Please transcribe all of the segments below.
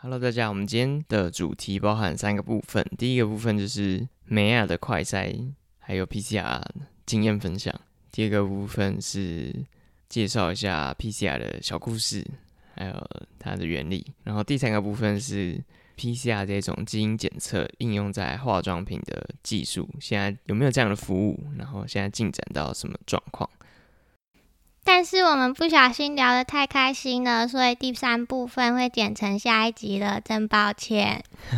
Hello，大家，我们今天的主题包含三个部分。第一个部分就是美亚的快筛，还有 PCR 经验分享。第二个部分是介绍一下 PCR 的小故事，还有它的原理。然后第三个部分是 PCR 这种基因检测应用在化妆品的技术，现在有没有这样的服务？然后现在进展到什么状况？但是我们不小心聊得太开心了，所以第三部分会剪成下一集了，真抱歉。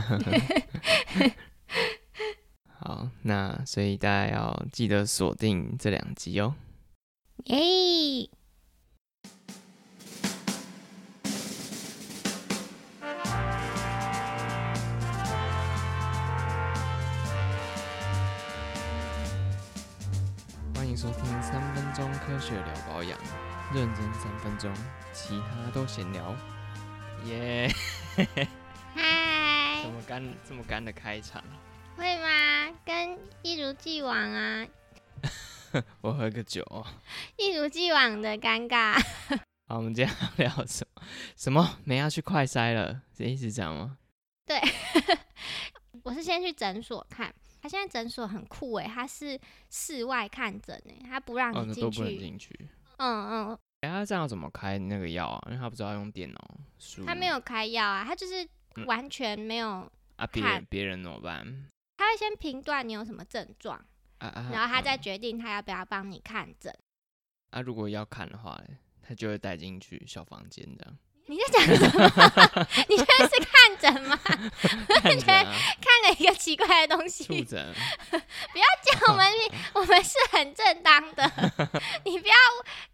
好，那所以大家要记得锁定这两集哦。耶！迎收听三分钟科学聊保养，认真三分钟，其他都闲聊。耶！嗨怎，么干这么干的开场，会吗？跟一如既往啊，我喝个酒哦。一如既往的尴尬。好，我们今天要聊什么？什么？没要去快筛了？是一直这样吗？对，我是先去诊所看，他现在诊所很酷诶，他是室外看诊诶，他不让哦，你进那都不能去。进去。嗯嗯，哎、他这样怎么开那个药啊？因为他不知道用电脑输。他没有开药啊，他就是嗯完全没有，啊，别看人别人怎么办？他会先评断你有什么症状，啊啊，然后他再嗯决定他要不要帮你看诊。啊，如果要看的话嘞，他就会带进去小房间这样。你在讲什么？你现在是看诊吗？看着啊，看了一个奇怪的东西。不要。讲我们 我们是很正当的，你不要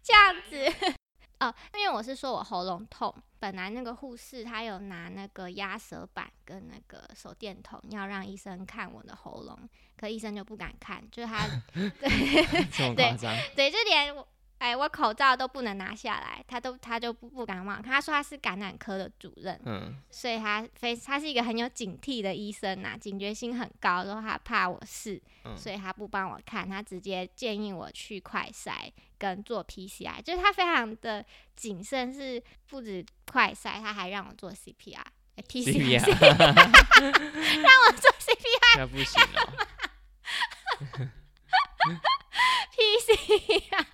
这样子。哦，因为我是说我喉咙痛，本来那个护士他有拿那个压舌板跟那个手电筒，要让医生看我的喉咙，可医生就不敢看，就是他对对？对，就连我哎我口罩都不能拿下来，他都他就不不敢忘，他说他是感染科的主任，嗯，所以他非他是一个很有警惕的医生呐、警觉性很高，然后他怕我是，嗯所以他不帮我看，他直接建议我去快筛跟做 PCR，就是他非常的谨慎，是不止快筛，他还让我做 CPR。哎 PCR，让我做 CPR 那不行哦。PCR，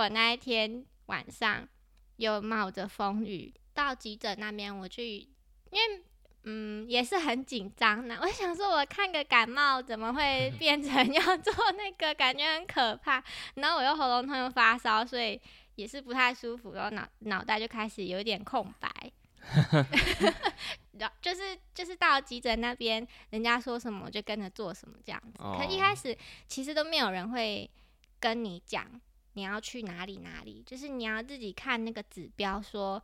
我那一天晚上又冒着风雨到急诊那边，我去，因为嗯也是很紧张呢。我想说，我看个感冒怎么会 变成要做那个，感觉很可怕。然后我又喉咙痛又发烧，所以也是不太舒服，然后脑脑袋就开始有一点空白。然后就是就是到急诊那边，人家说什么我就跟着做什么这样子。可一哦开始其实都没有人会跟你讲你要去哪里哪里，就是你要自己看那个指标说。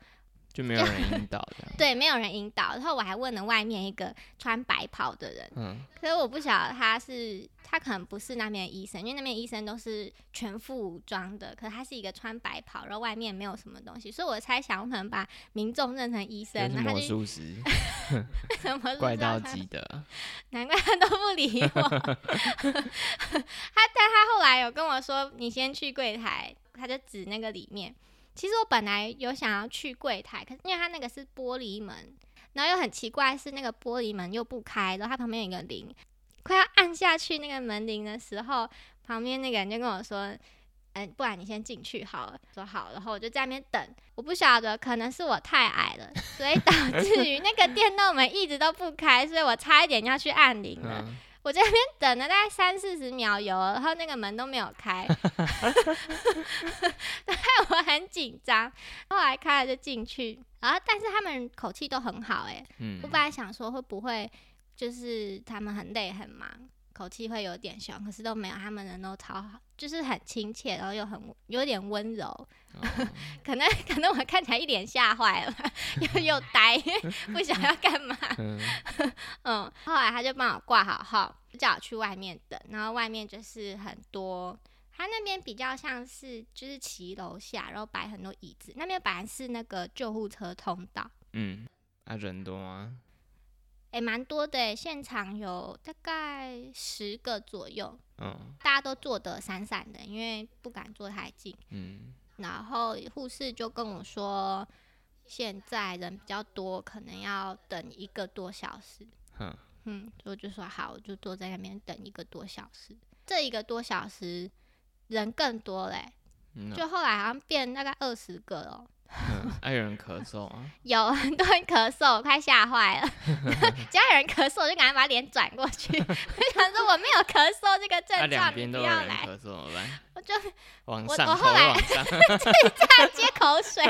就没有人引导的。对，没有人引导。然后我还问了外面一个穿白袍的人，嗯，可是我不晓得他是他可能不是那边的医生，因为那边医生都是全副武装的，可是他是一个穿白袍，然后外面没有什么东西，所以我猜想我可能把民众认成医生，就是魔然后他就什么怪到极的。难怪他都不理我。他但他后来有跟我说，你先去柜台，他就指那个里面。其实我本来有想要去柜台，可是因为它那个是玻璃门，然后又很奇怪是那个玻璃门又不开，然后它旁边有一个铃，快要按下去那个门铃的时候，旁边那个人就跟我说。嗯，不然你先进去好了。说好，然后我就在那边等。我不晓得，可能是我太矮了，所以导 致于那个电动门一直都不开，所以我差一点要去按铃了。嗯，我在那边等了大概三四十秒有，然后那个门都没有开，害我很紧张。后来开了就进去，然后但是他们口气都很好、欸，嗯我本来想说会不会就是他们很累很忙，口气会有点凶，可是都没有，他们人都超好，就是很亲切，然后又很有点温柔。哦 可能 可能我看起来一脸吓坏了，又又呆，不想要干嘛。嗯，嗯，后来他就帮我挂好号，叫我去外面等，然后外面就是很多，他那边比较像是就是骑楼下，然后摆很多椅子，那边本来是那个救护车通道，嗯，啊，人多吗？诶，蛮多的诶，现场有大概十个左右，嗯大家都坐得散散的，因为不敢坐太近。嗯，然后护士就跟我说，现在人比较多，可能要等一个多小时。哼，嗯，所以我就说好，我就坐在那边等一个多小时。这一个多小时人更多嘞、嗯就后来好像变大概二十个哦，嗯还有人咳嗽啊，有很多人咳嗽，我快吓坏了。只要有人咳嗽，我就赶快把脸转过去。我想说我没有咳嗽这个症那状，你两边都有不要来，咳嗽怎么办？我就往上，我我后来往上，这样接口水。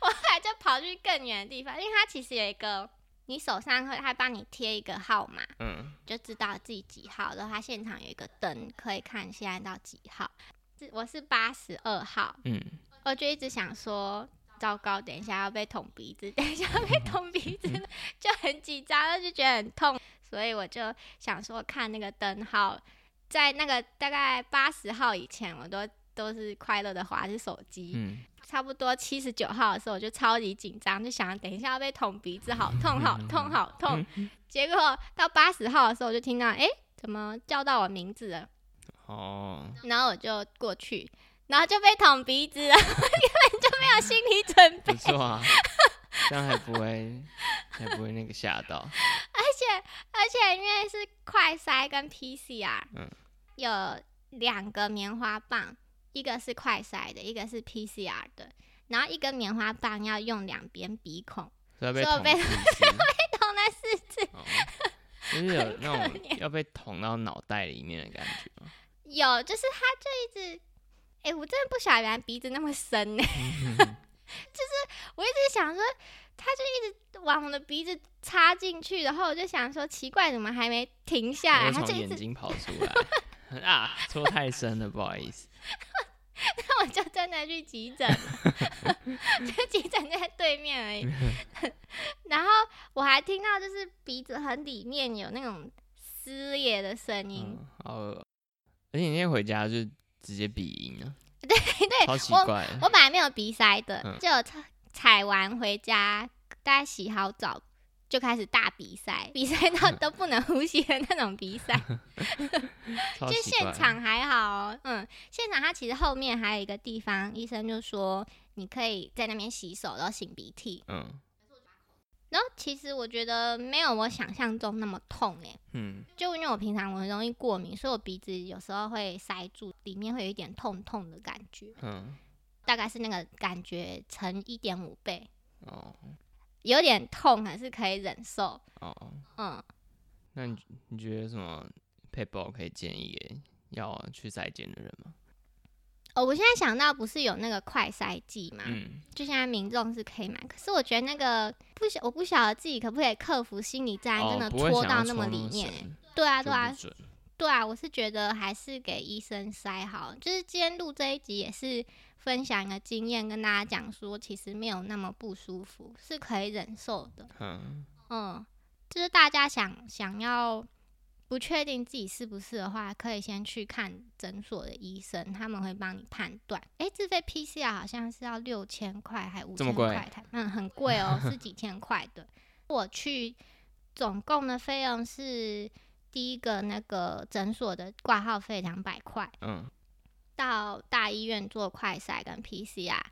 我后来就跑去更远的地方，因为它其实有一个，你手上会他帮你贴一个号码，嗯，就知道自己几号。然后他现场有一个灯，可以看现在到几号。是我是八十二号，嗯，我就一直想说，糟糕，等一下要被捅鼻子，等一下要被捅鼻子，就很紧张，就觉得很痛，所以我就想说看那个灯号，在那个大概八十号以前，我都都是快乐的划着手机。嗯，差不多七十九号的时候，我就超级紧张，就想等一下要被捅鼻子，好痛，好痛，好痛。结果到八十号的时候，我就听到，哎、怎么叫到我名字了？哦，然后我就过去，然后就被捅鼻子了，根本就没有心理准备不。错啊，这样还不会还不会那个吓到，而且而且因为是快筛跟 PCR，嗯有两个棉花棒，一个是快筛的，一个是 PCR 的，然后一根棉花棒要用两边鼻孔，所以被 被捅了四次。哦，就是有那可种要被捅到脑袋里面的感觉吗？有，就是他就一直，哎、我真的不晓得原来鼻子那么深呢。就是我一直想说，他就一直往我的鼻子插进去，然后我就想说，奇怪，怎么还没停下来？他就，眼睛跑出来，啊，戳太深了，不好意思。那我就真的去急诊了，就急诊就在对面而已。然后我还听到，就是鼻子很里面有那种撕裂的声音。嗯，好恶而且你那天回家就直接鼻音了，对对，超奇我怪的。我本来没有鼻塞的，嗯就有采采完回家，大概洗好澡就开始大鼻塞，鼻塞到都不能呼吸的那种鼻塞。就现场还好哦，嗯，现场它其实后面还有一个地方，医生就说你可以在那边洗手，然后擤鼻涕。嗯然后其实我觉得没有我想象中那么痛诶，嗯就因为我平常我很容易过敏，所以我鼻子有时候会塞住，里面会有一点痛痛的感觉，嗯，大概是那个感觉乘一点五倍。哦有点痛，还是可以忍受。哦，嗯，那你你觉得什么 p a p e 可以建议给要去筛检的人吗？哦，我现在想到不是有那个快筛剂嘛，嗯，就现在民众是可以买，可是我觉得那个不晓我不晓得自己可不可以克服心理障碍，真的戳到那么戳里面、深。对啊，就对啊对啊，我是觉得还是给医生筛好。就是今天录这一集也是分享一个经验，跟大家讲说，其实没有那么不舒服，是可以忍受的。嗯嗯，就是大家想想要不确定自己是不是的话，可以先去看诊所的医生，他们会帮你判断。诶，自费 PCR 好像是要六千块还五千块台，嗯，很贵哦，是几千块的。我去总共的费用是第一个那个诊所的挂号费两百块，嗯到大医院做快筛跟 PCR，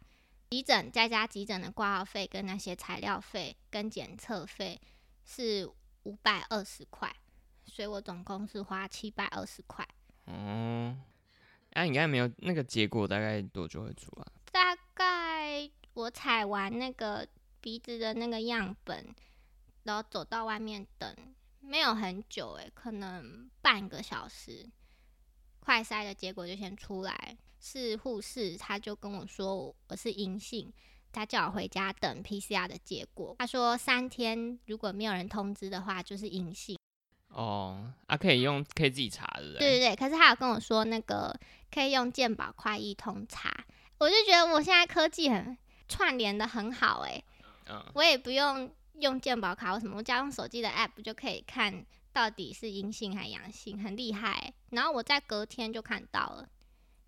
急诊再加急诊的挂号费跟那些材料费跟检测费是五百二十块，所以我总共是花七百二十块。哦，哎、你刚才没有那个结果大概多久会出啊？大概我采完那个鼻子的那个样本，然后走到外面等，没有很久诶、可能半个小时，快筛的结果就先出来。是护士，他就跟我说我是阴性，他叫我回家等 PCR 的结果。他说三天如果没有人通知的话，就是阴性。哦，啊，可以用，可以自己查，的对对对，可是他有跟我说那个可以用健保快易通查，我就觉得我现在科技很串联的很好诶、嗯，我也不用用健保卡或什么，我只要用手机的 app 就可以看到底是阴性还阳性，很厉害欸、然后我在隔天就看到了，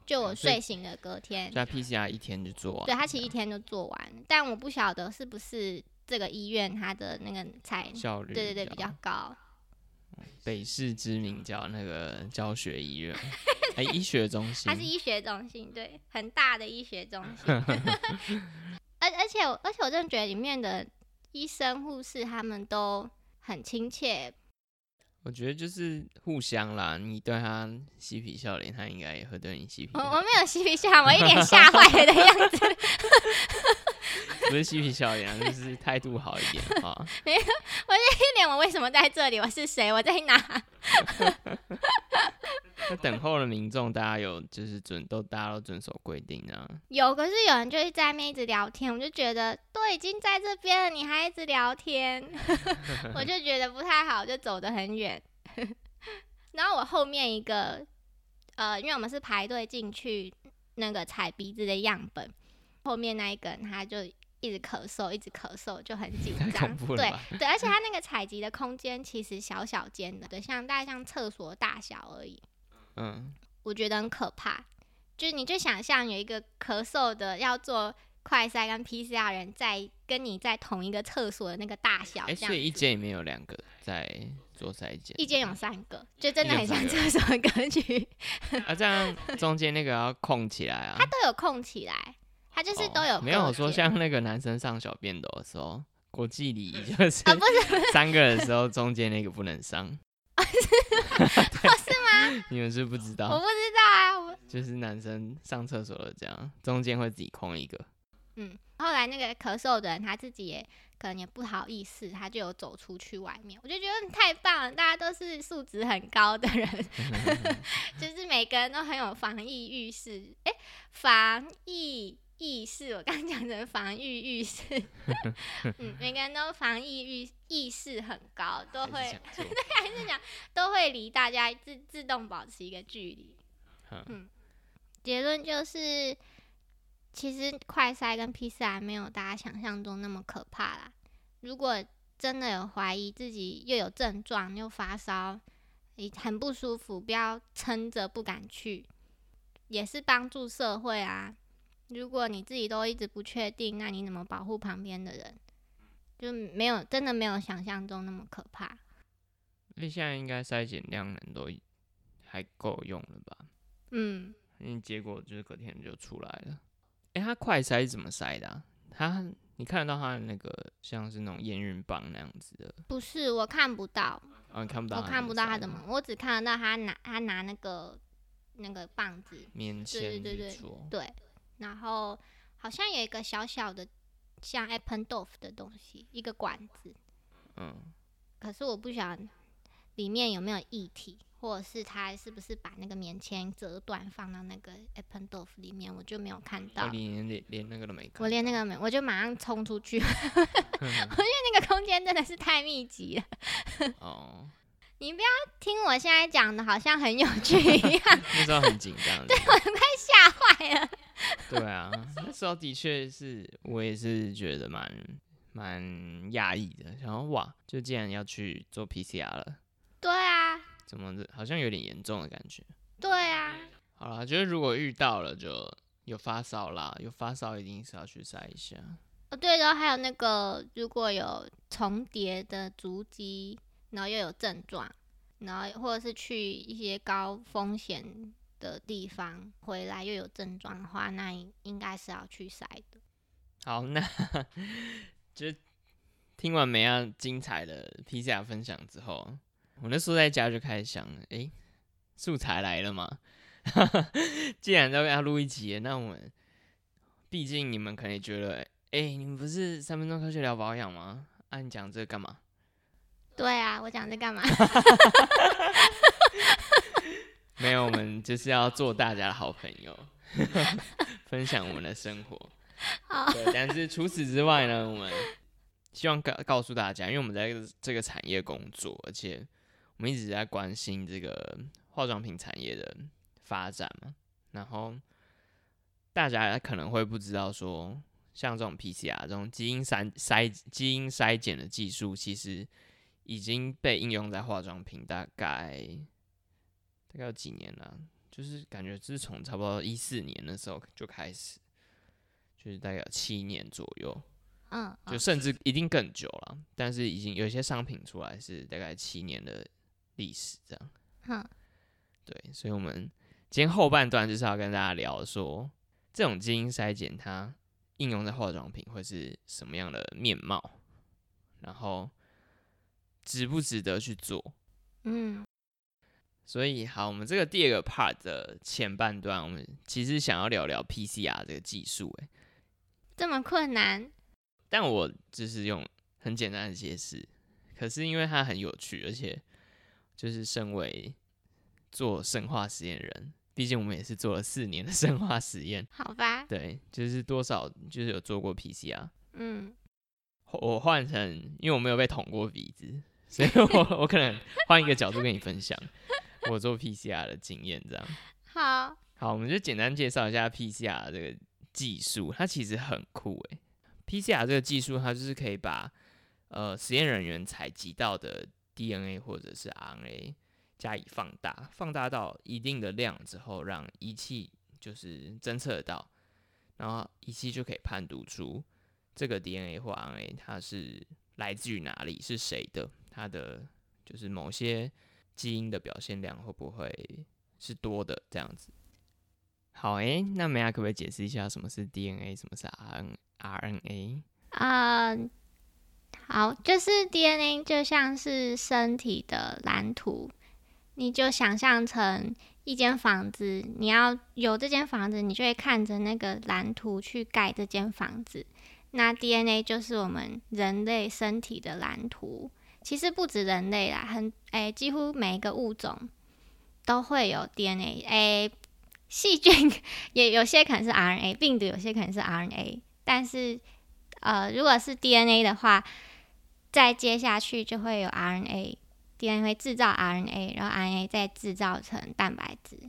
就我睡醒的隔天，所以他 PCR 一天就做完。对他其实一天就做完，但我不晓得是不是这个医院它的那个才效率对对对比较高。北市知名叫那个教学医院，哎、医学中心它是医学中心，对，很大的医学中心。而而且而且我真的觉得里面的医生护士他们都很亲切，我觉得就是互相啦，你对他嬉皮笑脸，他应该也会对你嬉皮。我我没有嬉皮笑脸，我一脸吓坏了的样子。不是嬉皮笑脸啊，就是态度好一点啊。一脸我为什么在这里？我是谁？我在哪？那等候的民众，大家有就是准都大家都遵守规定啊。有，可是有人就是在那边一直聊天，我就觉得都已经在这边了，你还一直聊天，我就觉得不太好，就走得很远。然后我后面一个，呃，因为我们是排队进去那个采鼻子的样本，后面那一个人他就一直咳嗽，一直咳嗽，就很紧张。对？对，而且他那个采集的空间其实小小间的，对，像大概像厕所大小而已。嗯，我觉得很可怕。就是你就想象有一个咳嗽的要做快筛跟 PCR 人在跟你在同一个厕所的那个大小，所以一间里面有两个在做筛检，一间有三个，就真的很像厕所格局，啊，这样中间那个要空起来啊。它都有空起来，他就是哦都有、没有说像那个男生上小便斗的时候，国际礼仪 就是啊，不是三个人的时候，中间那个不能上。哦是吗？你们是不知道我，不知道啊，我就是男生上厕所了这样，中间会自己空一个。嗯，后来那个咳嗽的人他自己也可能也不好意思，他就有走出去外面，我就觉得太棒了，大家都是素质很高的人，就是每个人都很有防疫意识，哎、防疫意识，我刚讲成防御意识，嗯，每个人都防疫意意识很高，都会是讲错还是讲 都会离大家自自动保持一个距离。嗯结论就是，其实快筛跟 PCR 没有大家想象中那么可怕啦。如果真的有怀疑自己又有症状又发烧，你很不舒服，不要撑着不敢去，也是帮助社会啊。如果你自己都一直不确定，那你怎么保护旁边的人？就没有真的没有想象中那么可怕。那现在应该筛检量能都还够用了吧？嗯，因为结果就是隔天就出来了。哎、他快筛是怎么筛的、啊？他你看得到他的那个像是那种验孕棒那样子的，不是，我看不到，哦，你看不到，我看不到他怎么，我只看得到他拿他拿那个那个棒子，棉对签对对去戳。对，然后好像有一个小小的像 Apple o f 的东西，一个管子，嗯，可是我不晓得里面有没有液体，或者是他是不是把那个棉签折断放到那个 Apple o f 里面，我就没有看我到。连连连那个都没看。我连那个没，我就马上冲出去，因为那个空间真的是太密集了。哦，你不要听我现在讲的，好像很有趣一样，那时候很紧张。对快吓坏了。对啊，那时候的确是我也是觉得蛮蛮讶异的，想说哇，就既然要去做 PCR 了，对啊，怎么的好像有点严重的感觉。对啊，好了，就是如果遇到了就有发烧啦，有发烧一定是要去筛一下。哦对，然后还有那个，如果有重叠的足迹，然后又有症状，然后或者是去一些高风险的地方回来又有症状的话，那应应该是要去筛的。好，那就听完梅亚精彩的 PCR 分享之后，我那时候在家就开始想，诶，素材来了嘛？既然都要录一集，那我们毕竟你们可能觉得，诶，你们不是三分钟科学聊保养吗？啊，你讲这干嘛？对啊，我讲这干嘛？没有，我们就是要做大家的好朋友，分享我们的生活。好，对，但是除此之外呢，我们希望告告诉大家，因为我们在这个这个产业工作，而且我们一直在关心这个化妆品产业的发展嘛。然后大家可能会不知道说，像这种 PCR 这种基因筛筛基因筛检的技术，其实已经被应用在化妆品大概大概有几年了，就是感觉自从差不多一四年的时候就开始。就是大概有七年左右，嗯，就甚至一定更久了。但是已经有一些商品出来是大概七年的历史这样。哼，对，所以我们今天后半段就是要跟大家聊说，这种基因筛检它应用在化妆品会是什么样的面貌，然后值不值得去做。嗯，所以好，我们这个第二个 part 的前半段，我们其实想要聊聊 PCR 这个技术，哎，这么困难，但我就是用很简单的解释，可是因为它很有趣，而且就是身为做生化实验人，毕竟我们也是做了四年的 生化实验，好吧？对，就是多少就是有做过 PCR。嗯，我换成，因为我没有被捅过鼻子，所以我我可能换一个角度跟你分享我做 PCR 的经验，这样。好，好，我们就简单介绍一下 PCR 这个技术，它其实很酷诶。PCR 这个技术，它就是可以把呃实验人员采集到的 DNA 或者是 RNA 加以放大，放大到一定的量之后，让仪器就是侦测得到，然后仪器就可以判读出这个 DNA 或 RNA 它是来自于哪里，是谁的，它的就是某些基因的表现量会不会是多的这样子。好诶，那梅亚可不可以解释一下什么是 DNA，什么是 RN RNA？啊、好，就是 DNA 就像是身体的蓝图，你就想象成一间房子，你要有这间房子，你就会看着那个蓝图去盖这间房子。那 DNA 就是我们人类身体的蓝图，其实不止人类啦，很诶、几乎每一个物种都会有 DNA。诶、细菌也有些可能是 RNA，病毒有些可能是 RNA，但是呃，如果是 DNA 的话，再接下去就会有 RNA，DNA 会制造 RNA，然后 RNA 再制造成蛋白质，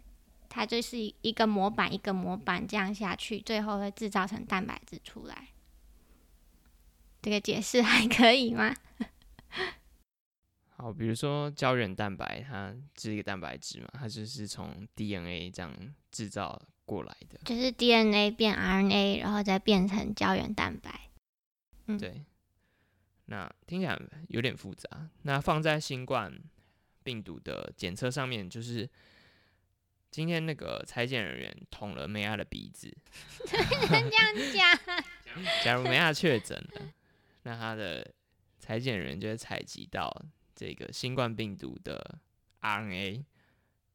它就是一一个模板一个模板这样下去，最后会制造成蛋白质出来。这个解释还可以吗？好，比如说胶原蛋白，它是一个蛋白质嘛，它就是从 DNA 这样制造过来的。就是 DNA 变 RNA，然后再变成胶原蛋白。嗯对，那听起来有点复杂。那放在新冠病毒的检测上面，就是今天那个裁剪人员捅了梅亚的鼻子，这样讲，假如梅亚确诊了，那他的裁剪人员就会采集到这个新冠病毒的 RNA，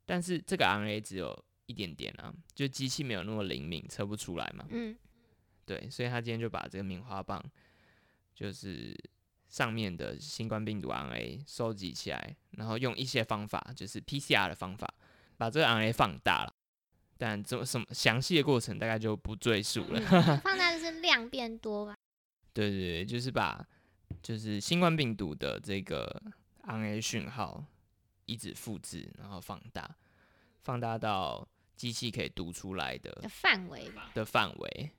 但是这个 RNA 只有一点点啊，就机器没有那么灵敏，测不出来嘛。嗯对，所以他今天就把这个棉花棒，就是上面的新冠病毒 RNA 收集起来，然后用一些方法，就是 PCR 的方法，把这个 RNA 放大了。但这么什么详细的过程大概就不赘述了。嗯 放大就是量变多吧？对对对，就是把就是新冠病毒的这个 RNA 讯号一直复制，然后放大，放大到机器可以读出来的的范围吧。的范围，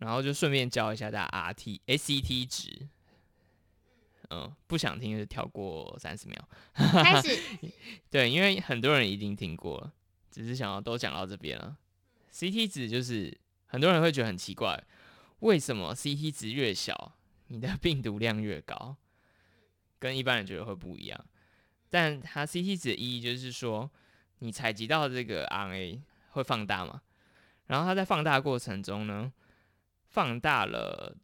然后就顺便教一下大家 RT、ACT 值。嗯，不想听就跳过三十秒。开始，对，因为很多人一定听过了，只是想要都讲到这边了。CT 值就是很多人会觉得很奇怪，为什么 CT 值越小，你的病毒量越高？跟一般人觉得会不一样。但它 CT 值的意义就是说，你采集到这个 RNA 会放大嘛，然后它在放大过程中呢，放大了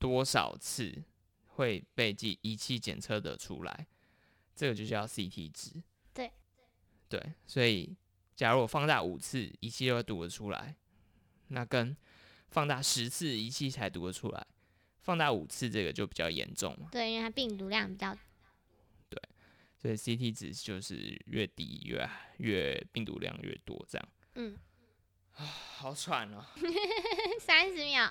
多少次会被机仪器检测得出来，这个就叫 CT 值。对，对，所以假如我放大五次，仪器就会读得出来，那跟放大十次仪器才读得出来，放大五次这个就比较严重嘛。对，因为它病毒量比较对所以 CT 值就是越低越越病毒量越多这样。嗯，好喘哦。三十秒。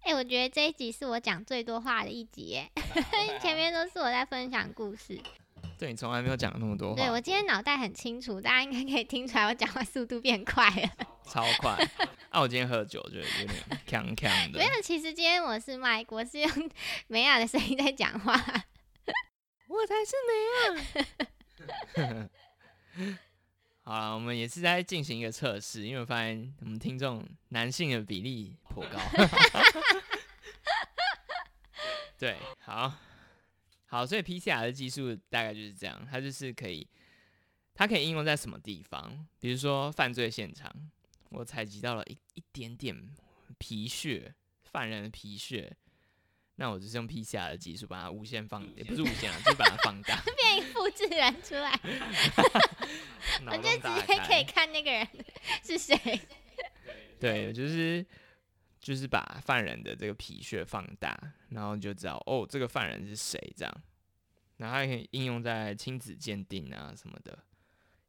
哎、我觉得这一集是我讲最多话的一集耶 前面都是我在分享故事。对你从来没有讲那么多话，对我今天脑袋很清楚，大家应该可以听出来我讲话速度变快了。超快。啊，我今天喝酒就有点锵锵的没。有，其实今天我是麦，我是用 美雅的声音在讲话。我才是美啊！好了，我们也是在进行一个测试，因为我发现我们听众男性的比例颇高。对，好，好，所以 PCR 的技术大概就是这样，它就是可以，它可以应用在什么地方？比如说犯罪现场，我采集到了一一点点皮屑，犯人的皮屑。那我就是用 PCR 的技术把它无限放，也不是无限啊，就是把它放大，变一复制人出来，我脑就直接可以。看那个人是谁。对，就是就是把犯人的这个皮屑放大，然后就知道哦，这个犯人是谁这样。然后还可以应用在亲子鉴定啊什么的，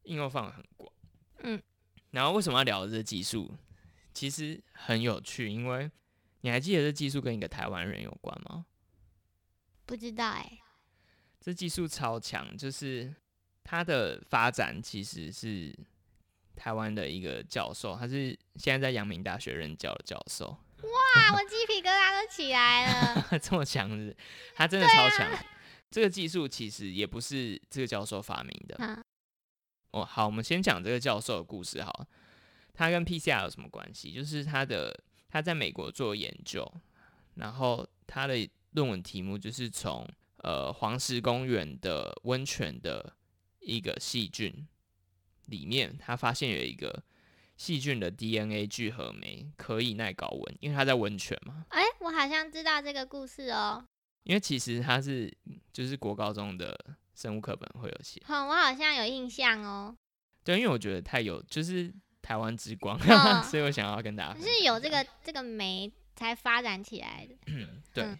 应用范围很广。嗯，然后为什么要聊这个技术？其实很有趣，因为你还记得这技术跟一个台湾人有关吗？不知道哎、这技术超强，就是它的发展其实是台湾的一个教授，他是现在在阳明大学任教的教授，哇，我鸡皮疙瘩都起来了。这么强是，他真的超强。这个技术其实也不是这个教授发明的。嗯哦，好，我们先讲这个教授的故事好了。他跟 PCR 有什么关系？就是他的他在美国做研究，然后他的论文题目就是从呃黄石公园的温泉的一个细菌里面，他发现有一个细菌的 DNA 聚合酶可以耐高温，因为它在温泉嘛。哎、我好像知道这个故事哦。因为其实它是就是国高中的生物课本会有写，哼，我好像有印象哦。对，因为我觉得太有就是台湾之光，嗯 所以我想要跟大家是有这个这个酶才发展起来的。对。嗯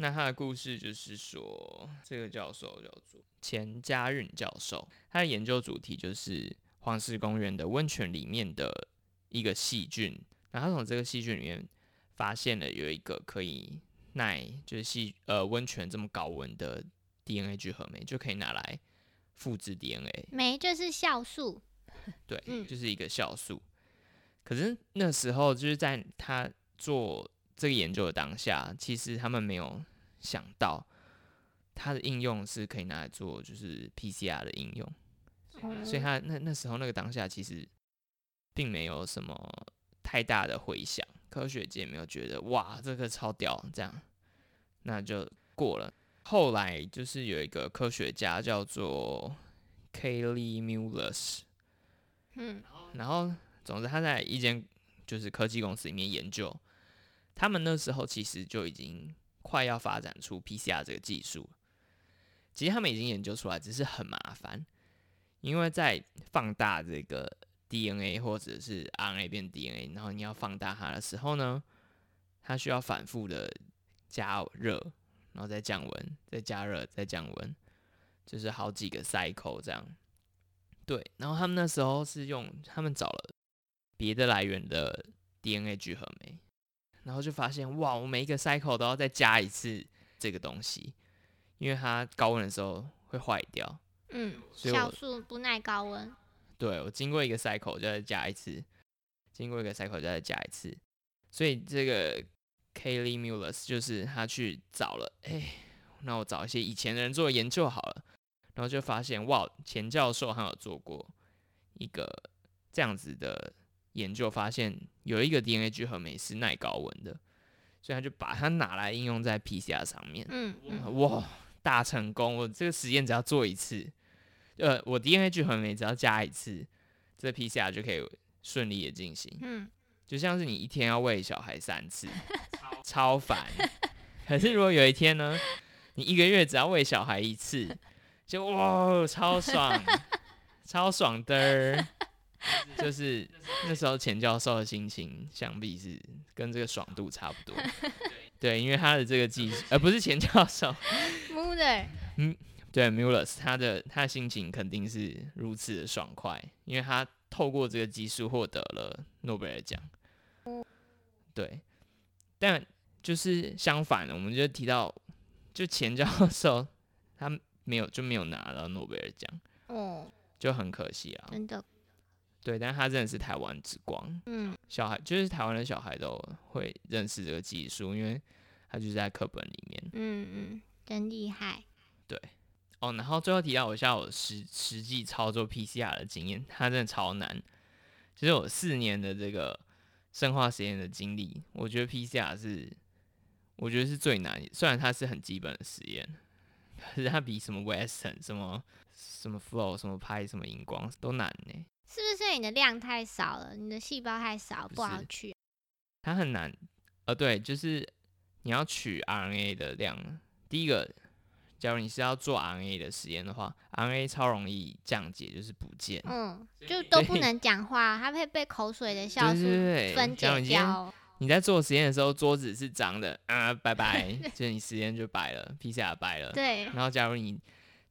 那他的故事就是说，这个教授叫做钱家运教授，他的研究主题就是黄石公园的温泉里面的一个细菌，然后他从这个细菌里面发现了有一个可以耐就是细呃温泉这么高温的 DNA 聚合酶，就可以拿来复制 DNA。酶就是酵素。对，嗯就是一个酵素。可是那时候就是在他做这个研究的当下，其实他们没有想到它的应用是可以拿来做就是 PCR 的应用，所以他那那时候那个当下其实并没有什么太大的回响，科学界没有觉得哇这个超屌这样，那就过了。后来就是有一个科学家叫做 Kaylee Mullers，嗯然后总之他在一间就是科技公司里面研究，他们那时候其实就已经快要发展出 PCR 这个技术。其实他们已经研究出来，只是很麻烦，因为在放大这个 DNA 或者是 RNA 变 DNA，然后你要放大它的时候呢，它需要反复的加热，然后再降温，再加热，再降温，就是好几个 cycle 这样。对，然后他们那时候是用他们找了别的来源的 DNA 聚合酶，然后就发现哇，我每一个 cycle 都要再加一次这个东西，因为它高温的时候会坏掉。嗯，酵素不耐高温。对我经过一个 cycle 就再加一次，经过一个 cycle 就再加一次，所以这个 Kaylee Mullers 就是他去找了，哎、那我找一些以前的人做的研究好了，然后就发现哇，钱教授他有做过一个这样子的研究，发现有一个 DNA 聚合酶是耐高温的，所以他就把它拿来应用在 PCR 上面。哇，大成功！我这个实验只要做一次，呃，我 DNA 聚合酶只要加一次，这 PCR 就可以顺利的进行。嗯，就像是你一天要喂小孩三次，超烦。可是如果有一天呢，你一个月只要喂小孩一次，就哇，超爽，超爽的。就是那时候钱教授的心情，想必是跟这个爽度差不多。对，因为他的这个技术，而、不是钱教授，Muller，对 Mullers，他的他的心情肯定是如此的爽快，因为他透过这个技术获得了诺贝尔奖。对，但就是相反的，我们就提到，就钱教授他没有就没有拿到诺贝尔奖，哦，就很可惜啊。真的，对，但他真的是台湾之光，嗯小孩就是台湾的小孩都会认识这个技术，因为他就是在课本里面。嗯嗯，真厉害。对哦，然后最后提到我一下我实实际操作 PCR 的经验，它真的超难。其实我四年的这个生化实验的经历，我觉得 PCR 是我觉得是最难，虽然它是很基本的实验，可是它比什么 Western、什么什么 Flow、什么拍、什么荧光都难呢。是不是你的量太少了，你的细胞太少，不不好是取？它很难，呃，对，就是你要取 RNA 的量。第一个，假如你是要做 RNA 的实验的话，RNA 超容易降解，就是不见。嗯，就都不能讲话，它会被口水的酵素，分解掉。你在做实验的时候，桌子是脏的，啊，拜拜，就是你实验就白了，PCR 白了。对，然后，假如你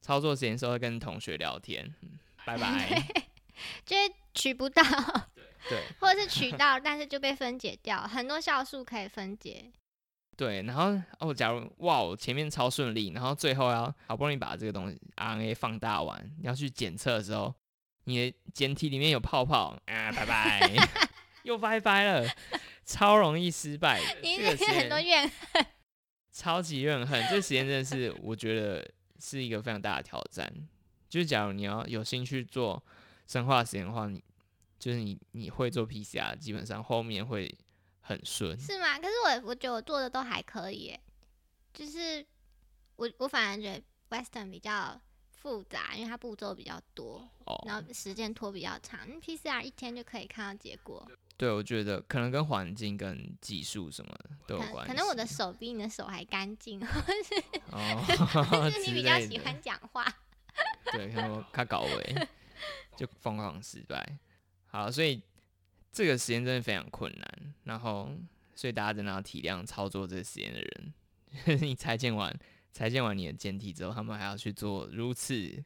操作实验的时候会跟同学聊天，嗯拜拜。就是取不到，对或者是取到，但是就被分解掉。很多酵素可以分解。对，然后哦，假如哇，我前面超顺利，然后最后要好不容易把这个东西 RNA 放大完，要去检测的时候，你的简体里面有泡泡，啊，拜拜，又拜拜了，超容易失败的。你这个实很多怨恨超级怨恨，这个实验真的是我觉得是一个非常大的挑战。就是假如你要有兴趣做生化实验的话，你就是你你会做 PCR，基本上后面会很顺。是吗？可是我我觉得我做的都还可以耶，就是我我反而觉得 Western 比较复杂，因为它步骤比较多，然哦，后时间拖比较长。嗯 PCR 一天就可以看到结果，对，我觉得可能跟环境跟技术什么都有关系。可能我的手比你的手还干净，哦，就是你比较喜欢讲话。对，可能我看搞尾就疯狂失败。好，所以这个实验真的非常困难，然后所以大家真的要体谅操作这个实验的人。你裁剪完裁剪完你的简体之后，他们还要去做如此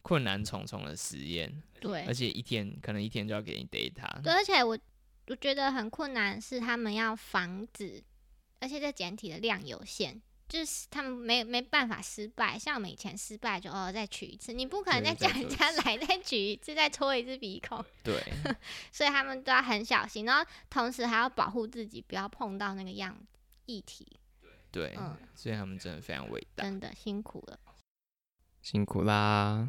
困难重重的实验，对而且一天可能一天就要给你 data。对，而且我我觉得很困难是他们要防止，而且这简体的量有限，就是他们没没办法失败。像我们以前失败就哦再取一次，你不可能再叫人家来再取一次，再戳一次鼻孔，对，所以他们都要很小心，然后同时还要保护自己，不要碰到那个样议题。对，嗯，所以他们真的非常伟大。真的辛苦了。辛苦啦！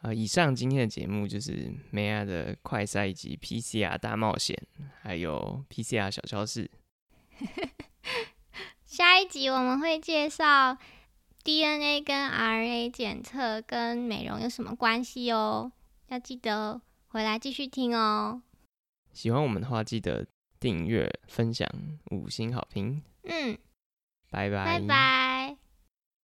好，以上今天的节目就是梅亚的快赛以及 PCR 大冒险，还有 PCR 小教室。下一集我们会介绍 DNA 跟 RNA 检测跟美容有什么关系哦，要记得回来继续听哦。喜欢我们的话，记得订阅、分享、五星好评，嗯，拜拜，拜拜。